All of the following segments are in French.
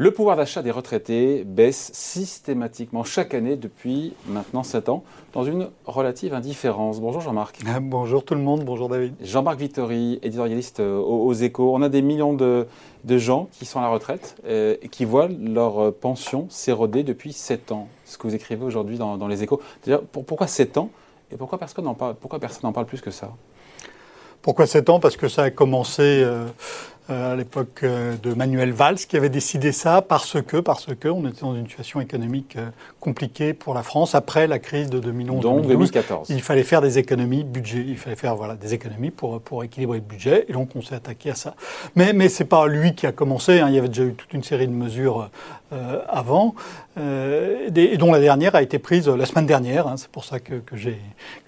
Le pouvoir d'achat des retraités baisse systématiquement chaque année depuis maintenant 7 ans, dans une relative indifférence. Bonjour Jean-Marc. Ah, bonjour tout le monde, bonjour David. Jean-Marc Vittori, éditorialiste euh, aux, échos. On a des millions de, gens qui sont à la retraite euh, et qui voient leur pension s'éroder depuis 7 ans. Ce que vous écrivez aujourd'hui dans, les échos. Déjà, pourquoi 7 ans et pourquoi personne n'en parle, pourquoi personne n'en parle plus que ça? Pourquoi 7 ans? Parce que ça a commencé euh, euh, à l'époque euh, de Manuel Valls qui avait décidé ça parce que, parce que on était dans une situation économique compliquée pour la France après la crise de 2011 donc 2014. Il fallait faire des économies budget, il fallait faire voilà des économies pour pour équilibrer le budget et donc on s'est attaqué à ça. Mais mais c'est pas lui qui a commencé. Hein. il y avait déjà eu toute une série de mesures avant et dont la dernière a été prise la semaine dernière. Hein. c'est pour ça que, que j'ai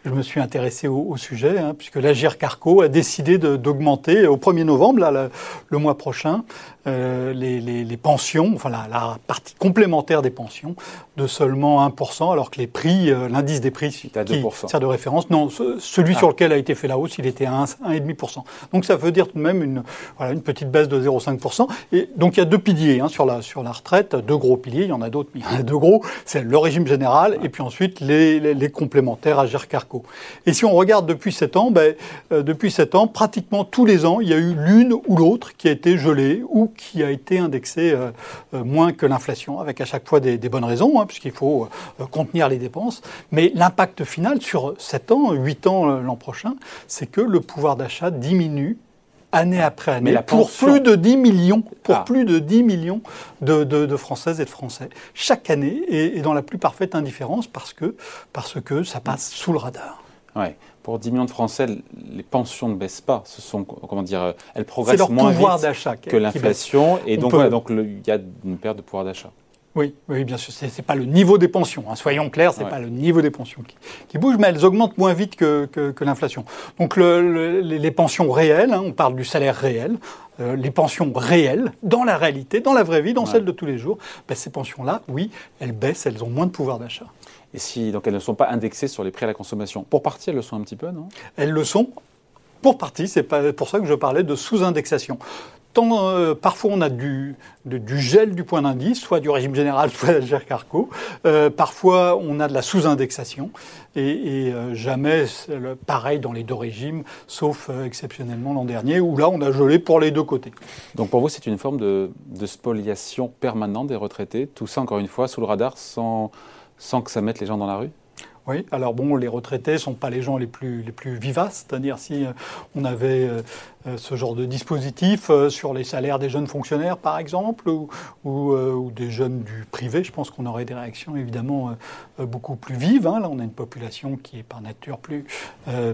je me suis intéressé au, sujet, hein, puisque l'Agir Carco a décidé d'augmenter au 1er novembre, là, le, mois prochain, euh, les, les, les, pensions, enfin la, la, partie complémentaire des pensions, de seulement 1%, alors que les prix, euh, l'indice des prix qui sert de référence, non, celui sur ah. lequel a été fait la hausse, il était à 1,5%. Donc ça veut dire tout de même une, voilà, une petite baisse de 0,5%. Et donc il y a deux piliers hein, sur, la, sur la retraite, deux gros piliers, il y en a d'autres, mais il y en a deux gros, c'est le régime général et puis ensuite les, les, les complémentaires Agir Carco. Et si on regarde depuis 7 ans, ben, euh, depuis 7 ans, pratiquement tous les ans, il y a eu l'une ou l'autre qui a été gelée ou qui a été indexée euh, euh, moins que l'inflation, avec à chaque fois des, bonnes raisons, hein, puisqu'il faut contenir les dépenses. Mais l'impact final sur 7 ans, 8 ans l'an prochain, c'est que le pouvoir d'achat diminue année après année, pour plus de 10 millions, pour ah. plus de 10 millions de, Françaises et de Français, chaque année, et, dans la plus parfaite indifférence, parce que, parce que ça passe sous le radar. Ouais. Pour 10 millions de Français, les pensions ne baissent pas. Ce sont, comment dire, elles progressent moins vite que l'inflation, et donc, donc il y a une perte de pouvoir d'achat. Oui, oui, bien sûr. Ce n'est pas le niveau des pensions. Hein. Soyons clairs, ce n'est pas le niveau des pensions qui, qui, bouge, mais elles augmentent moins vite que, que, l'inflation. Donc le, les pensions réelles, hein, on parle du salaire réel, euh, les pensions réelles, dans la réalité, dans la vraie vie, dans celle de tous les jours, ben, ces pensions-là, oui, elles baissent, elles ont moins de pouvoir d'achat. Et si donc elles ne sont pas indexées sur les prix à la consommation Pour partie, elles le sont un petit peu, non? Elles le sont pour partie, c'est pour ça que je parlais de sous-indexation. Tant, euh, parfois, on a du, du, gel du point d'indice, soit du régime général, soit de Carco. Euh, parfois, on a de la sous-indexation. Et, euh, jamais pareil dans les deux régimes, sauf exceptionnellement l'an dernier, où là, on a gelé pour les deux côtés. Donc pour vous, c'est une forme de, de, spoliation permanente des retraités Tout ça, encore une fois, sous le radar, sans, sans que ça mette les gens dans la rue? Oui, alors bon, les retraités ne sont pas les gens les plus, les plus vivaces, c'est-à-dire si euh, on avait euh, euh, ce genre de dispositif sur les salaires des jeunes fonctionnaires, par exemple, ou, ou, des jeunes du privé, je pense qu'on aurait des réactions évidemment beaucoup plus vives. Hein. Là, on a une population qui est par nature plus,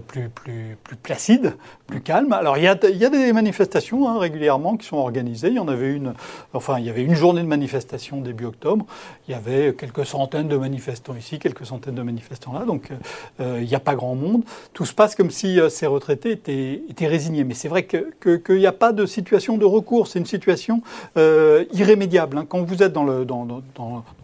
plus, plus, plus placide, plus calme. Alors, il y a, y a des manifestations hein, régulièrement qui sont organisées. Il y en avait une, enfin, il y avait une journée de manifestation début octobre. Il y avait quelques centaines de manifestants ici, quelques centaines de manifestants là donc euh, euh, il n'y a pas grand monde. Tout se passe comme si euh, ces retraités étaient, résignés. Mais c'est vrai qu'il n'y a pas de situation de recours, c'est une situation irrémédiable. Hein. Quand vous êtes dans, le, dans,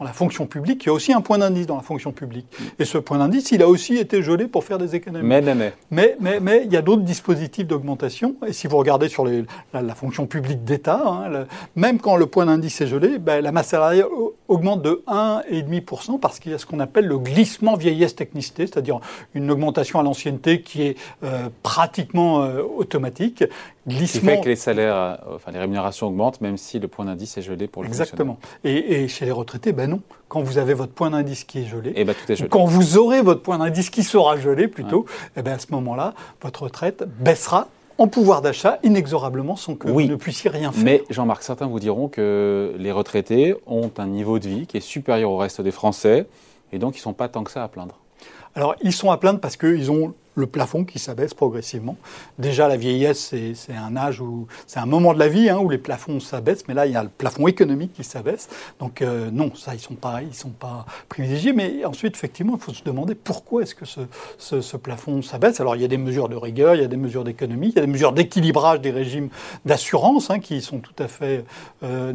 la fonction publique, il y a aussi un point d'indice dans la fonction publique. Et ce point d'indice, il a aussi été gelé pour faire des économies. Mais, mais, mais. Mais, mais, mais il y a d'autres dispositifs d'augmentation. Et si vous regardez sur la, fonction publique d'État, hein, même quand le point d'indice est gelé, ben, la masse salariale augmente de 1,5% parce qu'il y a ce qu'on appelle le glissement vieillesse technicité, c'est-à-dire une augmentation à l'ancienneté qui est euh, pratiquement euh, automatique. Glissement. Qui fait que les salaires, euh, enfin les rémunérations augmentent, même si le point d'indice est gelé pour le Exactement. Et, chez les retraités, ben non. Quand vous avez votre point d'indice qui est gelé, et eh ben tout est gelé. quand vous aurez votre point d'indice qui sera gelé plutôt, et eh ben à ce moment-là, votre retraite baissera en pouvoir d'achat inexorablement sans que vous ne puissiez rien faire. Mais Jean-Marc, certains vous diront que les retraités ont un niveau de vie qui est supérieur au reste des Français et donc ils ne sont pas tant que ça à plaindre. Alors ils sont à plaindre parce qu'ils ont le plafond qui s'abaisse progressivement. Déjà, la vieillesse, c'est un âge où c'est un moment de la vie hein, où les plafonds s'abaissent, mais là, il y a le plafond économique qui s'abaisse. Donc euh, non, ça, ils sont pas, ils sont pas privilégiés. Mais ensuite, effectivement, il faut se demander pourquoi est-ce que ce, ce, plafond s'abaisse. Alors, il y a des mesures de rigueur, il y a des mesures d'économie, il y a des mesures d'équilibrage des régimes d'assurance hein, qui sont tout à fait euh,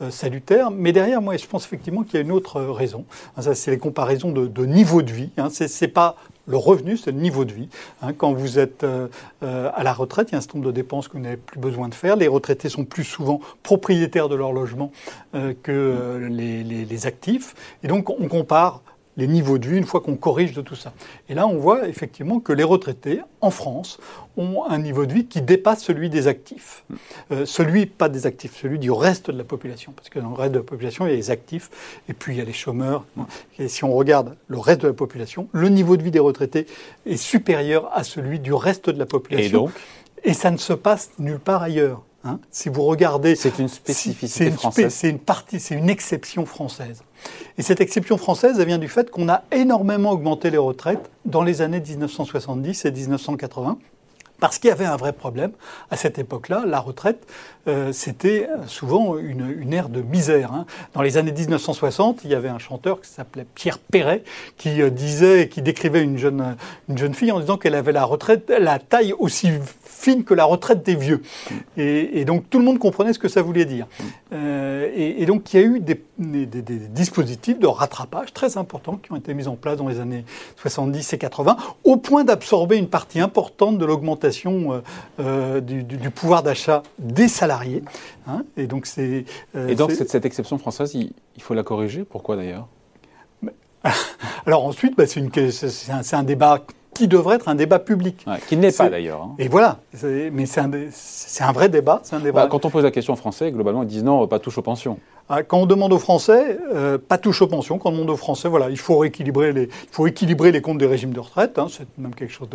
euh, salutaires. Mais derrière, moi, je pense effectivement qu'il y a une autre raison. Ça, c'est les comparaisons de, de niveau de vie. Hein. C'est pas le revenu, c'est le niveau de vie. Hein, quand vous êtes euh, euh, à la retraite, il y a un certain nombre de dépenses que vous n'avez plus besoin de faire. Les retraités sont plus souvent propriétaires de leur logement euh, que les, les, actifs. Et donc, on compare les niveaux de vie une fois qu'on corrige de tout ça. Et là, on voit effectivement que les retraités en France ont un niveau de vie qui dépasse celui des actifs. Euh, celui, pas des actifs, celui du reste de la population. Parce que dans le reste de la population, il y a les actifs et puis il y a les chômeurs. Et si on regarde le reste de la population, le niveau de vie des retraités est supérieur à celui du reste de la population. Et donc? Et ça ne se passe nulle part ailleurs. Hein. si vous regardez, c'est une spécificité française. C'est une partie, c'est une exception française. Et cette exception française, elle vient du fait qu'on a énormément augmenté les retraites dans les années 1970 et 1980. Parce qu'il y avait un vrai problème. À cette époque-là, la retraite, euh, c'était souvent une, ère de misère. Hein. Dans les années 1960, il y avait un chanteur qui s'appelait Pierre Perret, qui euh, disait, qui décrivait une jeune, une jeune fille en disant qu'elle avait la retraite, la taille aussi fine que la retraite des vieux. Et, donc tout le monde comprenait ce que ça voulait dire. Euh, et, donc il y a eu des, dispositifs de rattrapage très importants qui ont été mis en place dans les années 70 et 80, au point d'absorber une partie importante de l'augmentation euh, euh, du, pouvoir d'achat des salariés. Hein. et donc c'est. et donc cette, exception française, il, faut la corriger? Pourquoi d'ailleurs? Alors ensuite, bah, c'est un, un, débat qui devrait être un débat public. qui ne l'est pas d'ailleurs. Hein. Et voilà, mais c'est un, un, vrai débat. Un débat. Bah, quand on pose la question en français, globalement, ils disent non, pas touche aux pensions. Ah, quand on demande aux Français, euh, pas touche aux pensions. Quand on demande aux Français, voilà, il faut rééquilibrer les, il faut équilibrer les comptes des régimes de retraite. Hein, c'est même quelque chose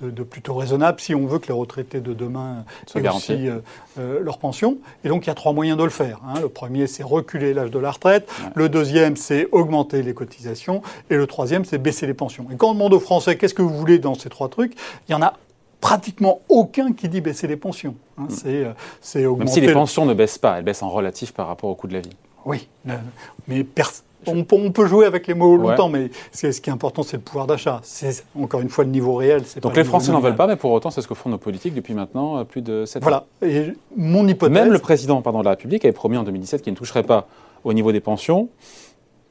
de, de, plutôt raisonnable si on veut que les retraités de demain aient aussi euh, euh, leur pension. Et donc il y a trois moyens de le faire. Hein. Le premier, c'est reculer l'âge de la retraite. Le deuxième, c'est augmenter les cotisations. Et le troisième, c'est baisser les pensions. Et quand on demande aux Français, qu'est-ce que vous voulez dans ces trois trucs, il y en a pratiquement aucun qui dit baisser les pensions. Hein. c'est, c'est Même si les pensions ne baissent pas, elles baissent en relatif par rapport au coût de la vie. Oui, mais on, peut jouer avec les mots longtemps, mais ce qui est important, c'est le pouvoir d'achat. C'est encore une fois le niveau réel. Donc les Français n'en veulent pas, mais pour autant, c'est ce que font nos politiques depuis maintenant euh, plus de 7 ans. Voilà. Et mon hypothèse. Même le président pardon, de la République avait promis en 2017 qu'il ne toucherait pas au niveau des pensions.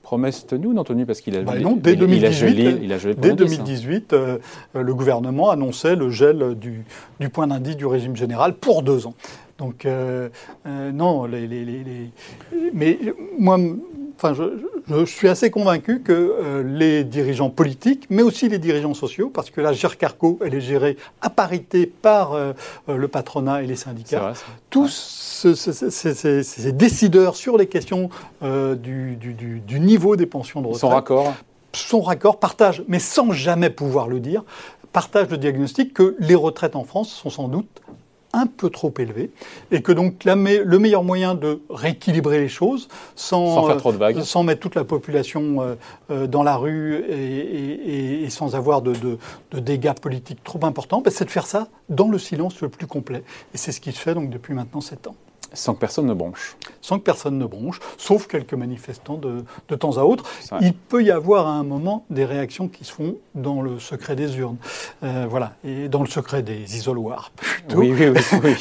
Promesse tenue ou non tenue Parce qu'il a, bah non, dès 2018, il a gelé, dès 2018 euh, le gouvernement annonçait le gel du, du point d'indice du régime général pour deux ans. Donc, euh, euh, non, les, mais moi, enfin, je, suis assez convaincu que euh, les dirigeants politiques, mais aussi les dirigeants sociaux, parce que la GERCARCO, elle est gérée à parité par le patronat et les syndicats, tous ces, décideurs sur les questions du, du, niveau des pensions de retraite. Son raccord son raccord, partage, mais sans jamais pouvoir le dire, partage le diagnostic que les retraites en France sont sans doute un peu trop élevé et que donc le meilleur moyen de rééquilibrer les choses sans, euh, sans mettre toute la population euh, euh, dans la rue et, sans avoir de, dégâts politiques trop importants, ben, c'est de faire ça dans le silence le plus complet. Et c'est ce qui se fait donc depuis maintenant sept ans. Sans que personne ne bronche. Sans que personne ne bronche, sauf quelques manifestants de, de temps à autre. Il peut y avoir à un moment des réactions qui se font dans le secret des urnes. Euh, voilà, et dans le secret des isoloirs plutôt. Oui, oui, oui.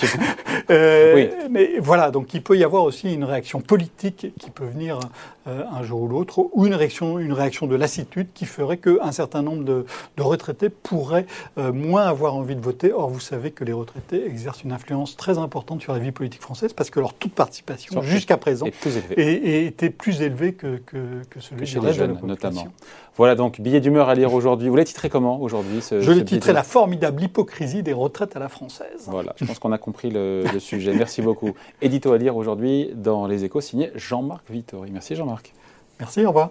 euh, oui. Mais voilà, donc il peut y avoir aussi une réaction politique qui peut venir euh, un jour ou l'autre, ou une réaction, une réaction de lassitude qui ferait qu'un certain nombre de, de retraités pourraient moins avoir envie de voter. Or, vous savez que les retraités exercent une influence très importante sur la vie politique française parce que leur taux de participation, jusqu'à présent, était plus élevé que, que, que celui chez les jeunes, notamment. Voilà donc, billet d'humeur à lire aujourd'hui. Vous l'avez titré comment aujourd'hui Je l'ai titré La formidable hypocrisie des retraites à la française. Voilà, je pense qu'on a compris le, le sujet. Merci beaucoup. Édito à lire aujourd'hui dans Les Échos, signé Jean-Marc Vittori. Merci Jean-Marc. Merci, au revoir.